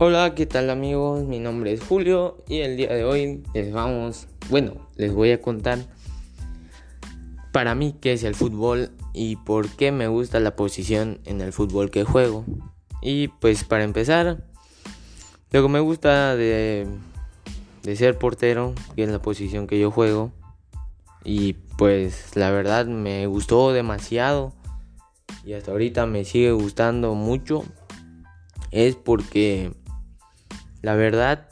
Hola, ¿qué tal amigos? Mi nombre es Julio y el día de hoy les vamos, bueno, les voy a contar para mí qué es el fútbol y por qué me gusta la posición en el fútbol que juego. Y pues para empezar, lo que me gusta de, de ser portero, que es la posición que yo juego, y pues la verdad me gustó demasiado y hasta ahorita me sigue gustando mucho, es porque la verdad,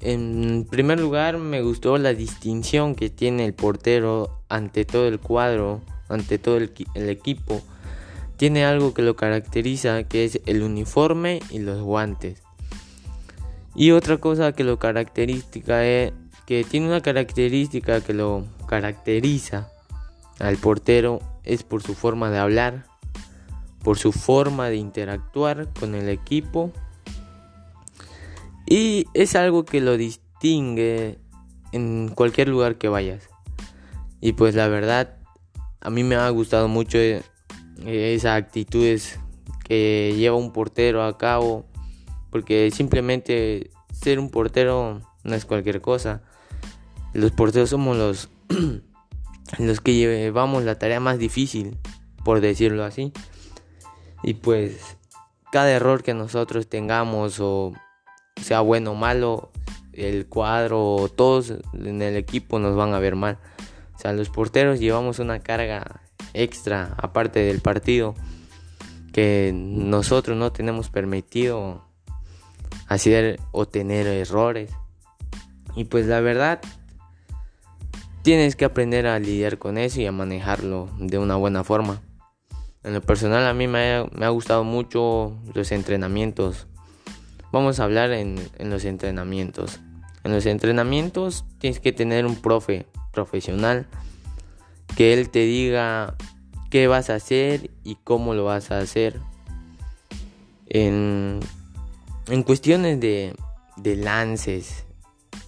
en primer lugar me gustó la distinción que tiene el portero ante todo el cuadro, ante todo el, equipo. Tiene algo que lo caracteriza, que es el uniforme y los guantes. Y otra cosa que lo característica es que tiene una característica que lo caracteriza al portero es por su forma de hablar, por su forma de interactuar con el equipo y es algo que lo distingue en cualquier lugar que vayas. Y pues la verdad, a mí me ha gustado mucho eh, esas actitudes que lleva un portero a cabo. Porque simplemente ser un portero no es cualquier cosa. Los porteros somos los, los que llevamos la tarea más difícil, por decirlo así. Y pues cada error que nosotros tengamos o sea bueno o malo, el cuadro, todos en el equipo nos van a ver mal. O sea, los porteros llevamos una carga extra aparte del partido que nosotros no tenemos permitido hacer o tener errores. Y pues la verdad, tienes que aprender a lidiar con eso y a manejarlo de una buena forma. En lo personal a mí me me ha gustado mucho los entrenamientos Vamos a hablar en, los entrenamientos. En los entrenamientos tienes que tener un profe profesional que él te diga qué vas a hacer y cómo lo vas a hacer. En, cuestiones de, de lances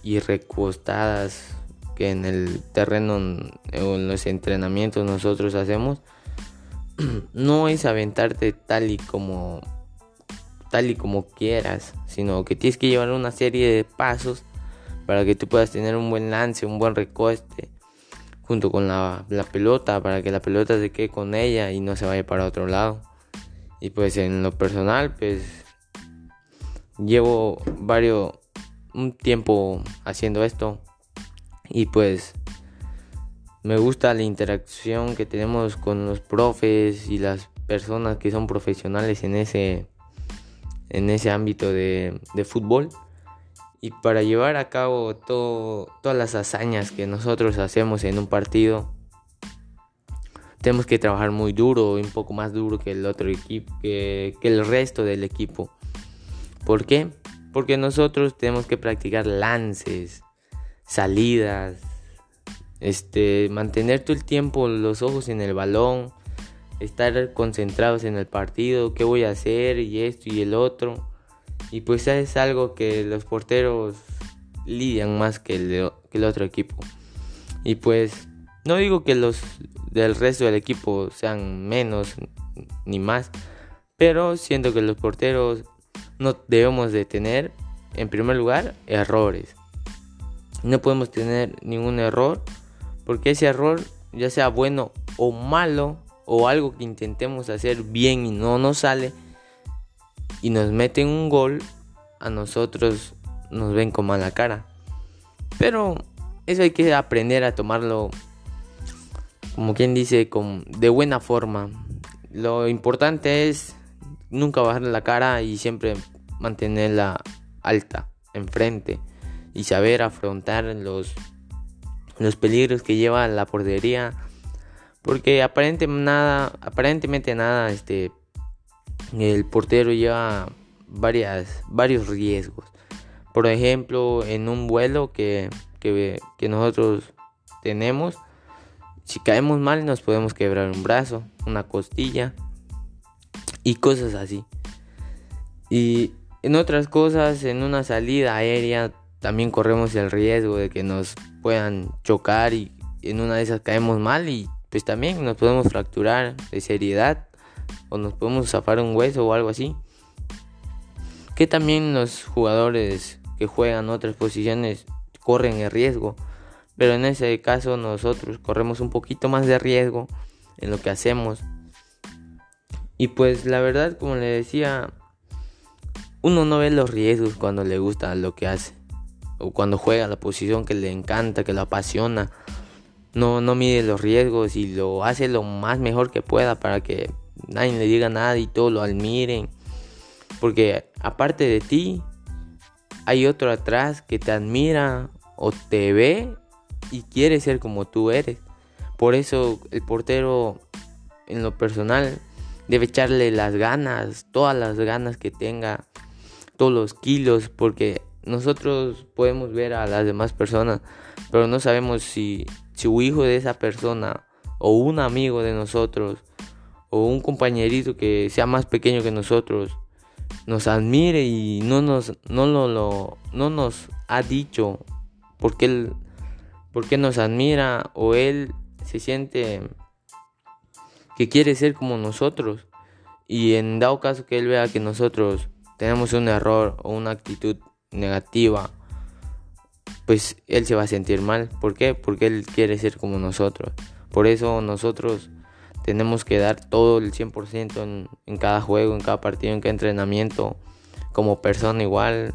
y recostadas que en el terreno o en los entrenamientos nosotros hacemos, no es aventarte tal y como tal y como quieras, sino que tienes que llevar una serie de pasos para que tú puedas tener un buen lance, un buen recoste junto con la, pelota para que la pelota se quede con ella y no se vaya para otro lado. Y pues en lo personal, pues llevo varios un tiempo haciendo esto y pues me gusta la interacción que tenemos con los profes y las personas que son profesionales en ese en ese ámbito de, fútbol y para llevar a cabo todo, todas las hazañas que nosotros hacemos en un partido tenemos que trabajar muy duro un poco más duro que el otro equipo que el resto del equipo ¿por qué? porque nosotros tenemos que practicar lances salidas este mantener todo el tiempo los ojos en el balón estar concentrados en el partido, qué voy a hacer y esto y el otro. Y pues es algo que los porteros lidian más que el, que el otro equipo. Y pues no digo que los del resto del equipo sean menos ni más, pero siento que los porteros no debemos de tener, en primer lugar, errores. No podemos tener ningún error, porque ese error, ya sea bueno o malo, o algo que intentemos hacer bien y no nos sale y nos meten un gol, a nosotros nos ven con mala cara. Pero eso hay que aprender a tomarlo, como quien dice, con, de buena forma. Lo importante es nunca bajar la cara y siempre mantenerla alta, enfrente, y saber afrontar los, los peligros que lleva la portería porque aparentemente nada, aparentemente nada, este, el portero lleva varias, varios riesgos. Por ejemplo, en un vuelo que, que, que nosotros tenemos, si caemos mal nos podemos quebrar un brazo, una costilla y cosas así. Y en otras cosas, en una salida aérea, también corremos el riesgo de que nos puedan chocar y en una de esas caemos mal y pues también nos podemos fracturar de seriedad o nos podemos zafar un hueso o algo así. que también los jugadores que juegan otras posiciones corren el riesgo. Pero en ese caso nosotros corremos un poquito más de riesgo en lo que hacemos. Y pues la verdad, como le decía, uno no ve los riesgos cuando le gusta lo que hace. O cuando juega la posición que le encanta, que lo apasiona. No, no mide los riesgos y lo hace lo más mejor que pueda para que nadie le diga nada y todos lo admiren. Porque aparte de ti, hay otro atrás que te admira o te ve y quiere ser como tú eres. Por eso el portero en lo personal debe echarle las ganas, todas las ganas que tenga, todos los kilos, porque nosotros podemos ver a las demás personas, pero no sabemos si, si un hijo de esa persona o un amigo de nosotros o un compañerito que sea más pequeño que nosotros nos admire y no nos no lo, no nos ha dicho porque él porque nos admira o él se siente que quiere ser como nosotros. Y en dado caso que él vea que nosotros tenemos un error o una actitud negativa pues él se va a sentir mal. ¿por qué? porque él quiere ser como nosotros. Por eso nosotros tenemos que dar todo el 100% en, en cada juego, en cada partido, en cada entrenamiento, como persona igual,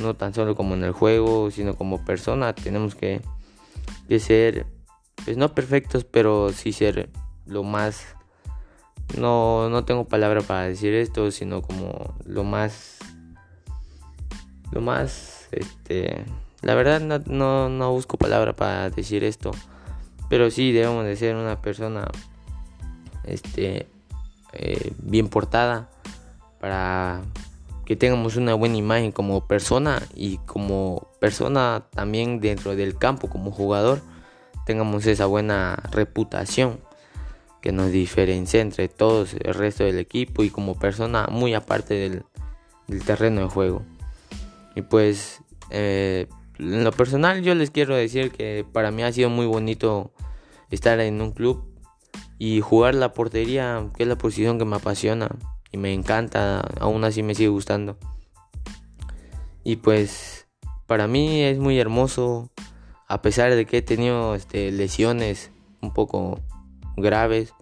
no tan solo como en el juego, sino como persona, tenemos que, que ser, pues no perfectos, pero sí ser lo más, no, no tengo palabra para decir esto, sino como lo más, lo más, este, la verdad no, no, busco palabra para decir esto, pero sí debemos de ser una persona este, eh, bien portada para que tengamos una buena imagen como persona y como persona también dentro del campo como jugador tengamos esa buena reputación que nos diferencia entre todos el resto del equipo y como persona muy aparte del, terreno de juego. Y pues eh, en lo personal yo les quiero decir que para mí ha sido muy bonito estar en un club y jugar la portería, que es la posición que me apasiona y me encanta, aún así me sigue gustando. Y pues para mí es muy hermoso, a pesar de que he tenido este, lesiones un poco graves.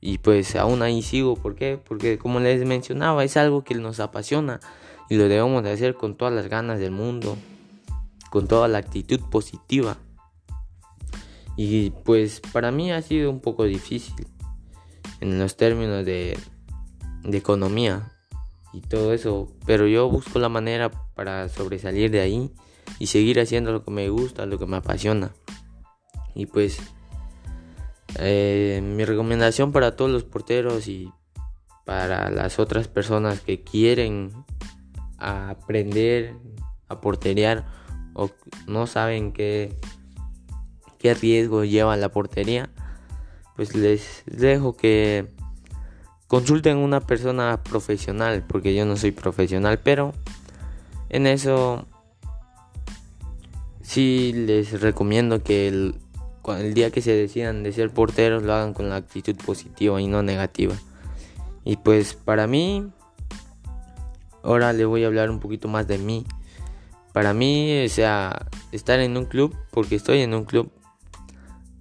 Y pues aún ahí sigo, ¿por qué? Porque como les mencionaba, es algo que nos apasiona y lo debemos de hacer con todas las ganas del mundo, con toda la actitud positiva. Y pues para mí ha sido un poco difícil en los términos de, economía y todo eso. Pero yo busco la manera para sobresalir de ahí y seguir haciendo lo que me gusta, lo que me apasiona. Y pues eh, mi recomendación para todos los porteros y para las otras personas que quieren aprender a porterear o no saben qué qué riesgo lleva la portería, pues les dejo que consulten una persona profesional, porque yo no soy profesional, pero en eso sí les recomiendo que el, el día que se decidan de ser porteros lo hagan con la actitud positiva y no negativa. Y pues para mí, ahora le voy a hablar un poquito más de mí. Para mí, o sea, estar en un club, porque estoy en un club,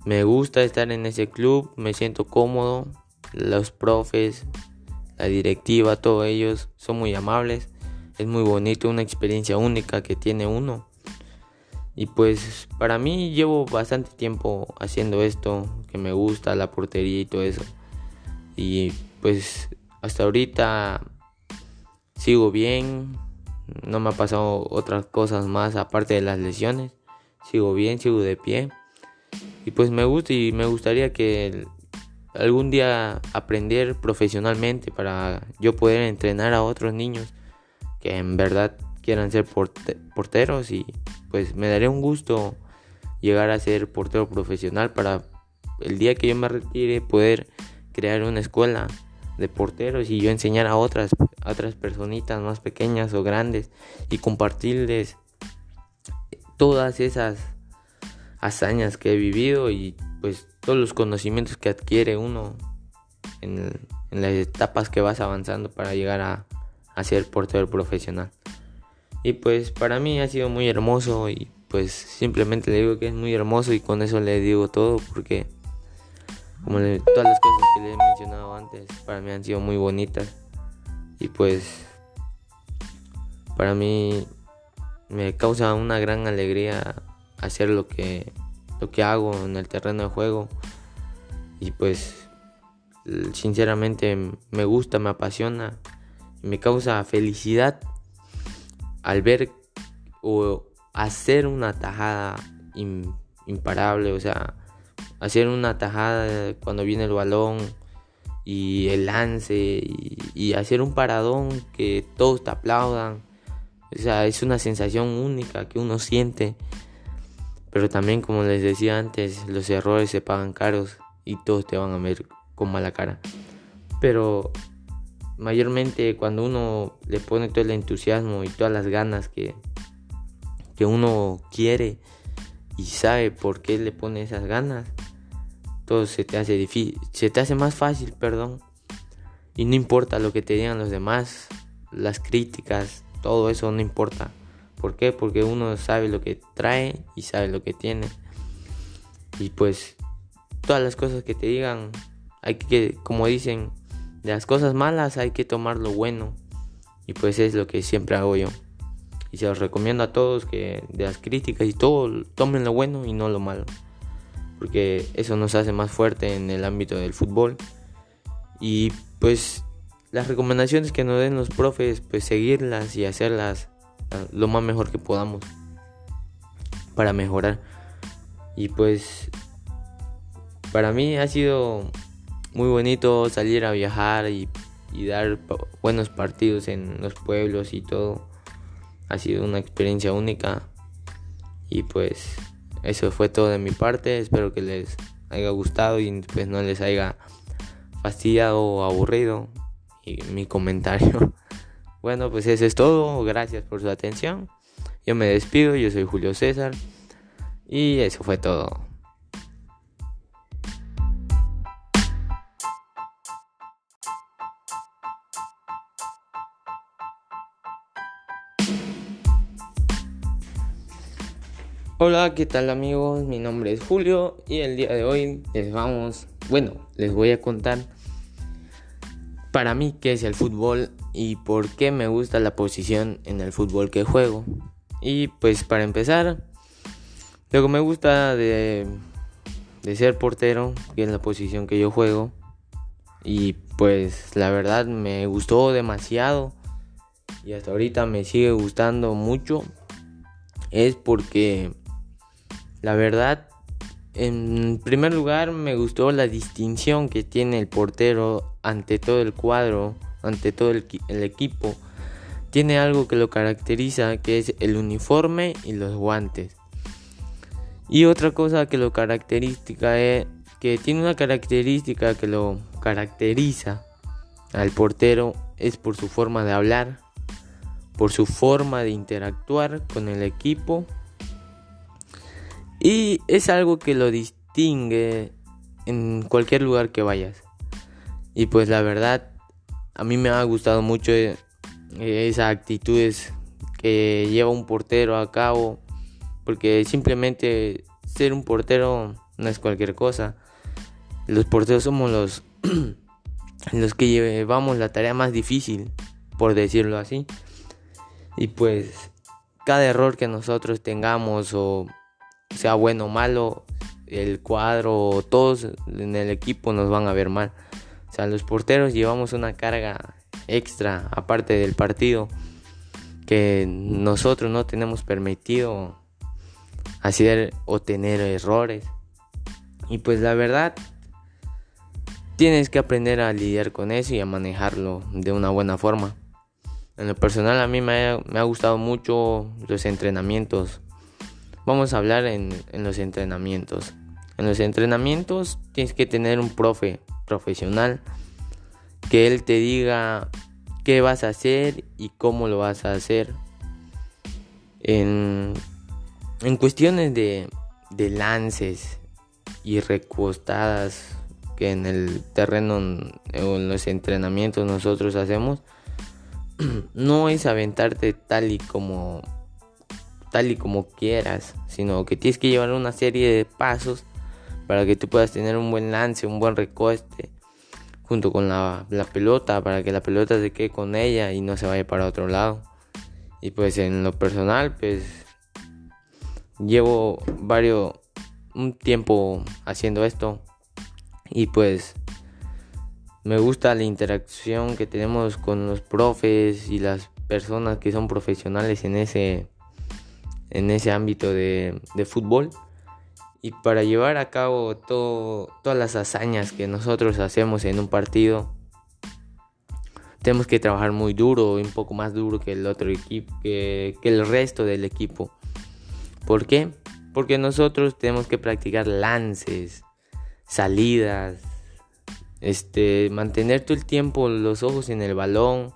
me gusta estar en ese club, me siento cómodo, los profes, la directiva, todos ellos son muy amables, es muy bonito, una experiencia única que tiene uno. Y pues para mí llevo bastante tiempo haciendo esto, que me gusta la portería y todo eso. Y pues hasta ahorita sigo bien, no me ha pasado otras cosas más aparte de las lesiones. Sigo bien, sigo de pie. Y pues me gusta y me gustaría que algún día aprender profesionalmente para yo poder entrenar a otros niños que en verdad quieran ser porteros y pues me daría un gusto llegar a ser portero profesional para el día que yo me retire poder crear una escuela de porteros y yo enseñar a otras a otras personitas más pequeñas o grandes y compartirles todas esas hazañas que he vivido y pues todos los conocimientos que adquiere uno en, las etapas que vas avanzando para llegar a, a ser portero profesional. Y pues para mí ha sido muy hermoso y pues simplemente le digo que es muy hermoso y con eso le digo todo porque como todas las cosas que le he mencionado antes para mí han sido muy bonitas. Y pues para mí me causa una gran alegría hacer lo que lo que hago en el terreno de juego. Y pues sinceramente me gusta, me apasiona, me causa felicidad al ver o hacer una tajada imparable, o sea, hacer una tajada cuando viene el balón y el lance y, hacer un paradón que todos te aplaudan. O sea, es una sensación única que uno siente. Pero también, como les decía antes, los errores se pagan caros y todos te van a ver con mala cara. Pero mayormente cuando uno le pone todo el entusiasmo y todas las ganas que, que uno quiere y sabe por qué le pone esas ganas, todo se te hace difícil, se te hace más fácil, perdón. Y no importa lo que te digan los demás, las críticas, todo eso no importa. ¿Por qué? Porque uno sabe lo que trae y sabe lo que tiene. Y pues todas las cosas que te digan, hay que, como dicen, de las cosas malas hay que tomar lo bueno. Y pues es lo que siempre hago yo. Y se los recomiendo a todos que de las críticas y todo, tomen lo bueno y no lo malo. Porque eso nos hace más fuerte en el ámbito del fútbol. Y pues las recomendaciones que nos den los profes, pues seguirlas y hacerlas ah, lo más mejor que podamos para mejorar. Y pues para mí ha sido muy bonito salir a viajar y, dar buenos partidos en los pueblos y todo. Ha sido una experiencia única. Y pues eso fue todo de mi parte. Espero que les haya gustado y pues no les haya fastidiado o aburrido mi comentario. Bueno, pues eso es todo. Gracias por su atención. Yo me despido. Yo soy Julio César. Y eso fue todo. Hola, ¿qué tal amigos? Mi nombre es Julio y el día de hoy les vamos, bueno, les voy a contar para mí qué es el fútbol y por qué me gusta la posición en el fútbol que juego. Y pues para empezar, lo que me gusta de, de ser portero, que es la posición que yo juego, y pues la verdad me gustó demasiado y hasta ahorita me sigue gustando mucho, es porque la verdad, en primer lugar me gustó la distinción que tiene el portero ante todo el cuadro, ante todo el, equipo. Tiene algo que lo caracteriza, que es el uniforme y los guantes. Y otra cosa que lo característica es que tiene una característica que lo caracteriza al portero es por su forma de hablar, por su forma de interactuar con el equipo y es algo que lo distingue en cualquier lugar que vayas. Y pues la verdad, a mí me ha gustado mucho eh, esas actitudes que lleva un portero a cabo. Porque simplemente ser un portero no es cualquier cosa. Los porteros somos los, los que llevamos la tarea más difícil, por decirlo así. Y pues cada error que nosotros tengamos o sea bueno o malo, el cuadro, todos en el equipo nos van a ver mal. O sea, los porteros llevamos una carga extra aparte del partido que nosotros no tenemos permitido hacer o tener errores. Y pues la verdad, tienes que aprender a lidiar con eso y a manejarlo de una buena forma. En lo personal a mí me ha, me ha gustado mucho los entrenamientos Vamos a hablar en, los entrenamientos. En los entrenamientos tienes que tener un profe profesional que él te diga qué vas a hacer y cómo lo vas a hacer. En, en cuestiones de, de lances y recostadas que en el terreno o en los entrenamientos nosotros hacemos, no es aventarte tal y como tal y como quieras, sino que tienes que llevar una serie de pasos para que tú puedas tener un buen lance, un buen recoste junto con la, la pelota para que la pelota se quede con ella y no se vaya para otro lado. Y pues en lo personal, pues llevo varios un tiempo haciendo esto y pues me gusta la interacción que tenemos con los profes y las personas que son profesionales en ese en ese ámbito de, de fútbol y para llevar a cabo todo, todas las hazañas que nosotros hacemos en un partido tenemos que trabajar muy duro un poco más duro que el otro equipo que, el resto del equipo ¿por qué? porque nosotros tenemos que practicar lances salidas este mantener todo el tiempo los ojos en el balón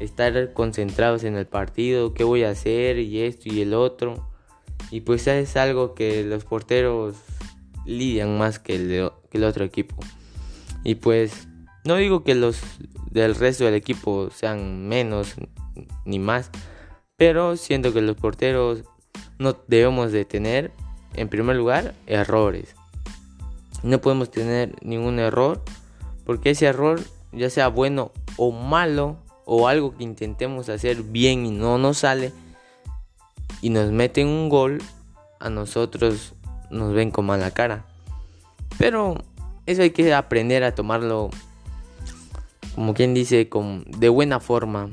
estar concentrados en el partido, qué voy a hacer y esto y el otro. Y pues es algo que los porteros lidian más que el, otro equipo. Y pues no digo que los del resto del equipo sean menos ni más, pero siento que los porteros no debemos de tener, en primer lugar, errores. No podemos tener ningún error, porque ese error, ya sea bueno o malo, o algo que intentemos hacer bien y no nos sale y nos meten un gol, a nosotros nos ven con mala cara. Pero eso hay que aprender a tomarlo, como quien dice, con, de buena forma.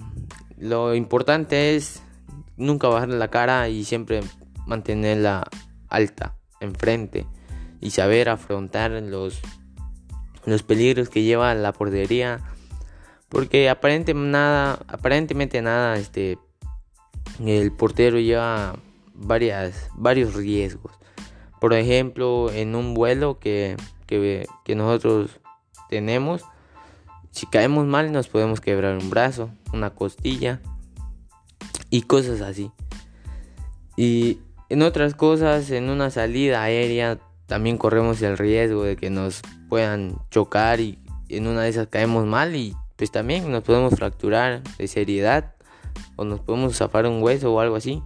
Lo importante es nunca bajar la cara y siempre mantenerla alta, enfrente, y saber afrontar los, los peligros que lleva la portería porque aparentemente nada, aparentemente nada, este, el portero lleva varias, varios riesgos. Por ejemplo, en un vuelo que, que, que nosotros tenemos, si caemos mal nos podemos quebrar un brazo, una costilla y cosas así. Y en otras cosas, en una salida aérea, también corremos el riesgo de que nos puedan chocar y en una de esas caemos mal y pues también nos podemos fracturar de seriedad o nos podemos zafar un hueso o algo así.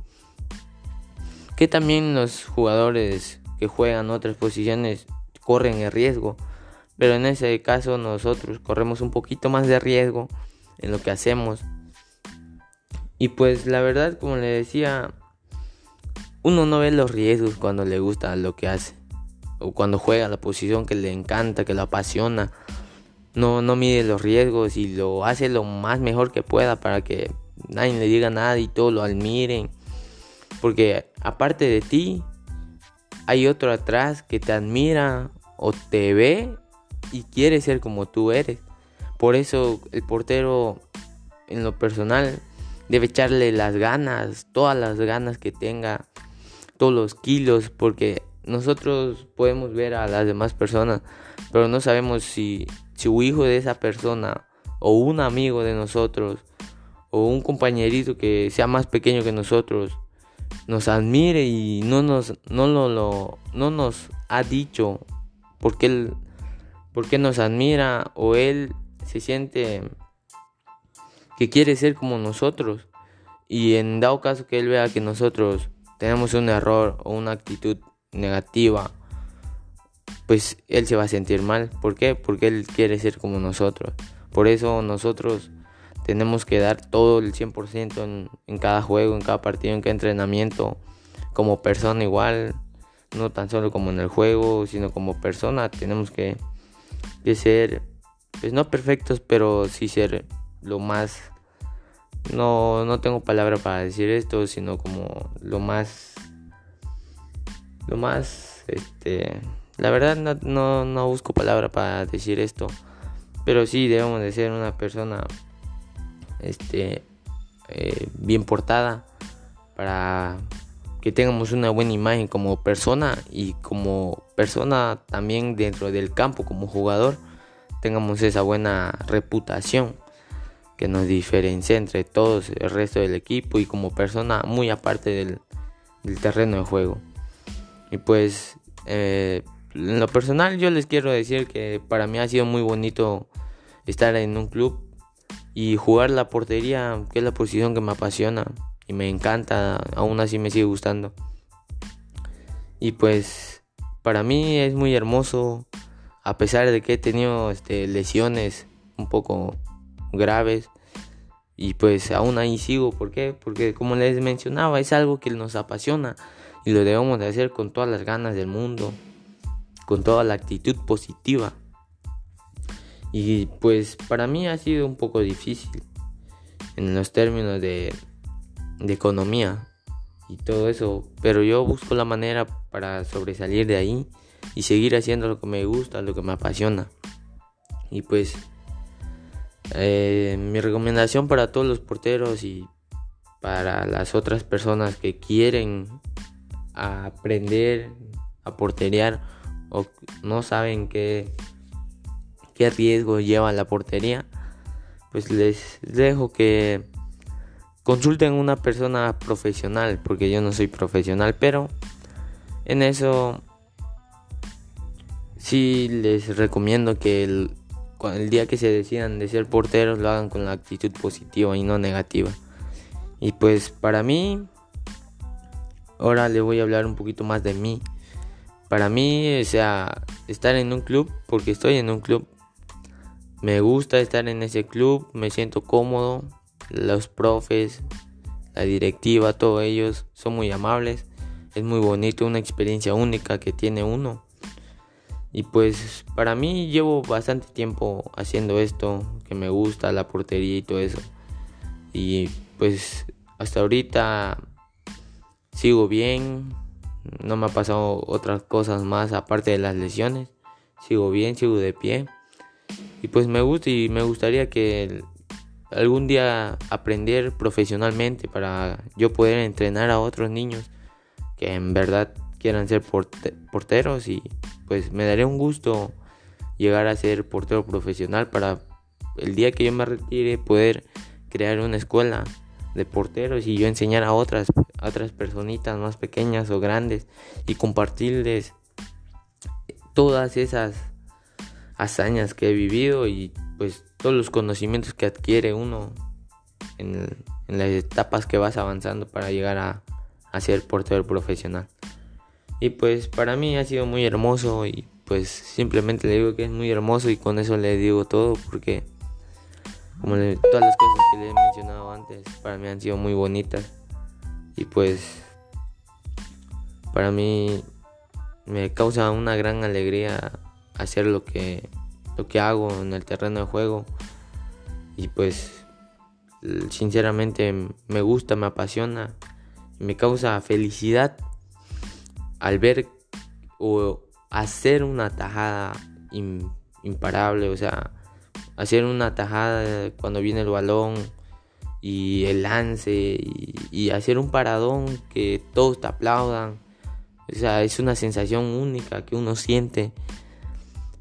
Que también los jugadores que juegan otras posiciones corren el riesgo, pero en ese caso nosotros corremos un poquito más de riesgo en lo que hacemos. Y pues la verdad, como le decía, uno no ve los riesgos cuando le gusta lo que hace o cuando juega la posición que le encanta, que lo apasiona no, no mide los riesgos y lo hace lo más mejor que pueda para que nadie le diga nada y todos lo admiren. Porque aparte de ti, hay otro atrás que te admira o te ve y quiere ser como tú eres. Por eso el portero en lo personal debe echarle las ganas, todas las ganas que tenga, todos los kilos, porque nosotros podemos ver a las demás personas, pero no sabemos si su hijo de esa persona o un amigo de nosotros o un compañerito que sea más pequeño que nosotros nos admire y no nos no lo, no nos ha dicho porque él porque nos admira o él se siente que quiere ser como nosotros. Y en dado caso que él vea que nosotros tenemos un error o una actitud negativa pues él se va a sentir mal. ¿Por qué? Porque él quiere ser como nosotros. Por eso nosotros tenemos que dar todo el 100% en, en cada juego, en cada partido, en cada entrenamiento, como persona igual, no tan solo como en el juego, sino como persona. Tenemos que, que ser, pues no perfectos, pero sí ser lo más... No, no tengo palabra para decir esto, sino como lo más... Lo más, este la verdad no, no, busco palabra para decir esto. Pero sí debemos de ser una persona este, eh, bien portada para que tengamos una buena imagen como persona y como persona también dentro del campo como jugador tengamos esa buena reputación que nos diferencia entre todos el resto del equipo y como persona muy aparte del, terreno de juego y pues eh, en lo personal yo les quiero decir que para mí ha sido muy bonito estar en un club y jugar la portería, que es la posición que me apasiona y me encanta, aún así me sigue gustando. Y pues para mí es muy hermoso, a pesar de que he tenido este, lesiones un poco graves. Y pues aún ahí sigo, ¿por qué? Porque como les mencionaba, es algo que nos apasiona y lo debemos de hacer con todas las ganas del mundo, con toda la actitud positiva. Y pues para mí ha sido un poco difícil en los términos de, de economía y todo eso, pero yo busco la manera para sobresalir de ahí y seguir haciendo lo que me gusta, lo que me apasiona. Y pues eh, mi recomendación para todos los porteros y para las otras personas que quieren aprender a porterear o no saben qué, qué riesgo lleva la portería, pues les dejo que consulten una persona profesional, porque yo no soy profesional, pero en eso sí les recomiendo que el, el día que se decidan de ser porteros lo hagan con la actitud positiva y no negativa. Y pues para mí, ahora le voy a hablar un poquito más de mí. Para mí, o sea, estar en un club, porque estoy en un club, me gusta estar en ese club, me siento cómodo, los profes, la directiva, todos ellos son muy amables, es muy bonito, una experiencia única que tiene uno. Y pues para mí llevo bastante tiempo haciendo esto, que me gusta la portería y todo eso. Y pues hasta ahorita sigo bien, no me ha pasado otras cosas más aparte de las lesiones. Sigo bien, sigo de pie. Y pues me gusta y me gustaría que algún día aprender profesionalmente para yo poder entrenar a otros niños que en verdad quieran ser porteros y pues me daría un gusto llegar a ser portero profesional para el día que yo me retire poder crear una escuela de porteros y yo enseñar a otras otras personitas más pequeñas o grandes y compartirles todas esas hazañas que he vivido y pues todos los conocimientos que adquiere uno en, las etapas que vas avanzando para llegar a, a ser portero profesional. Y pues para mí ha sido muy hermoso y pues simplemente le digo que es muy hermoso y con eso le digo todo porque como todas las cosas que le he mencionado antes para mí han sido muy bonitas. Y pues para mí me causa una gran alegría hacer lo que lo que hago en el terreno de juego. Y pues sinceramente me gusta, me apasiona, me causa felicidad al ver o hacer una tajada imparable, o sea, hacer una tajada cuando viene el balón y el lance y, hacer un paradón que todos te aplaudan. O sea, es una sensación única que uno siente.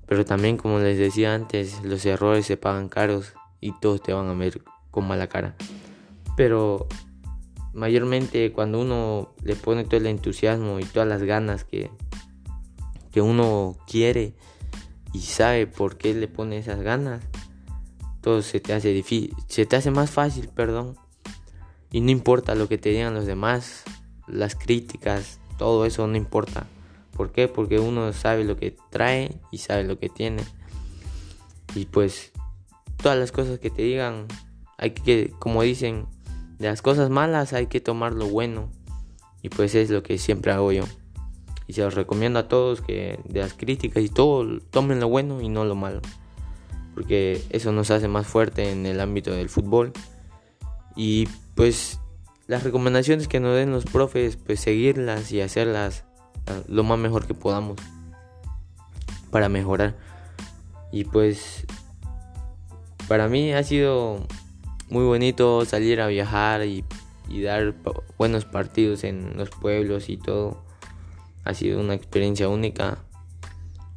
Pero también, como les decía antes, los errores se pagan caros y todos te van a ver con mala cara. Pero mayormente cuando uno le pone todo el entusiasmo y todas las ganas que, que uno quiere y sabe por qué le pone esas ganas, todo se te hace difícil, se te hace más fácil, perdón. Y no importa lo que te digan los demás, las críticas, todo eso no importa. ¿Por qué? Porque uno sabe lo que trae y sabe lo que tiene. Y pues todas las cosas que te digan, hay que, como dicen, de las cosas malas hay que tomar lo bueno. Y pues es lo que siempre hago yo. Y se los recomiendo a todos que de las críticas y todo, tomen lo bueno y no lo malo. Porque eso nos hace más fuerte en el ámbito del fútbol. Y pues las recomendaciones que nos den los profes, pues seguirlas y hacerlas ah, lo más mejor que podamos para mejorar. Y pues para mí ha sido muy bonito salir a viajar y, dar buenos partidos en los pueblos y todo. Ha sido una experiencia única.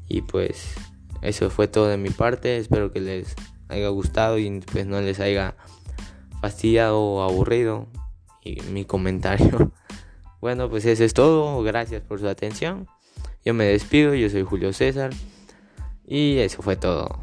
Y pues eso fue todo de mi parte. Espero que les haya gustado y pues no les haya fastidiado o aburrido y mi comentario. Bueno, pues eso es todo. Gracias por su atención. Yo me despido. Yo soy Julio César. Y eso fue todo.